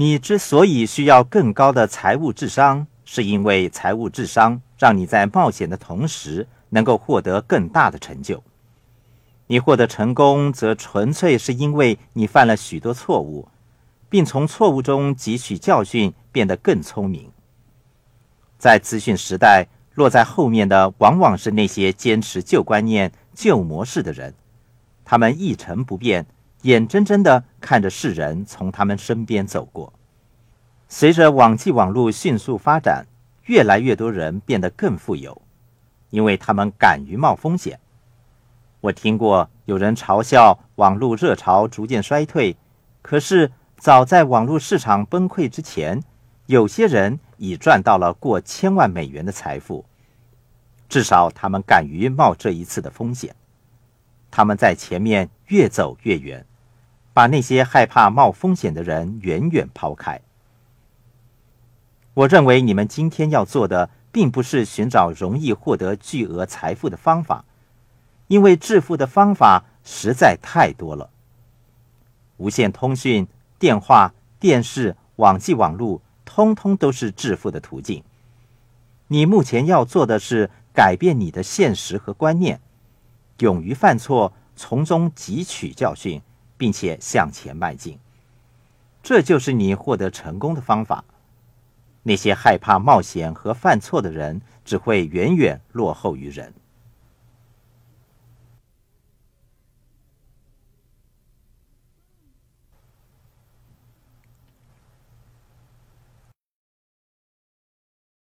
你之所以需要更高的财务智商，是因为财务智商让你在冒险的同时能够获得更大的成就。你获得成功，则纯粹是因为你犯了许多错误，并从错误中汲取教训，变得更聪明。在资讯时代，落在后面的往往是那些坚持旧观念、旧模式的人，他们一成不变，眼睁睁地看着世人从他们身边走过。随着网际网络迅速发展，越来越多人变得更富有，因为他们敢于冒风险。我听过有人嘲笑网络热潮逐渐衰退，可是早在网络市场崩溃之前，有些人已赚到了过千万美元的财富。至少他们敢于冒这一次的风险，他们在前面越走越远，把那些害怕冒风险的人远远抛开。我认为你们今天要做的，并不是寻找容易获得巨额财富的方法。因为致富的方法实在太多了，无线通讯、电话、电视、网际网络，通通都是致富的途径。你目前要做的是改变你的现实和观念，勇于犯错，从中汲取教训，并且向前迈进。这就是你获得成功的方法。那些害怕冒险和犯错的人，只会远远落后于人。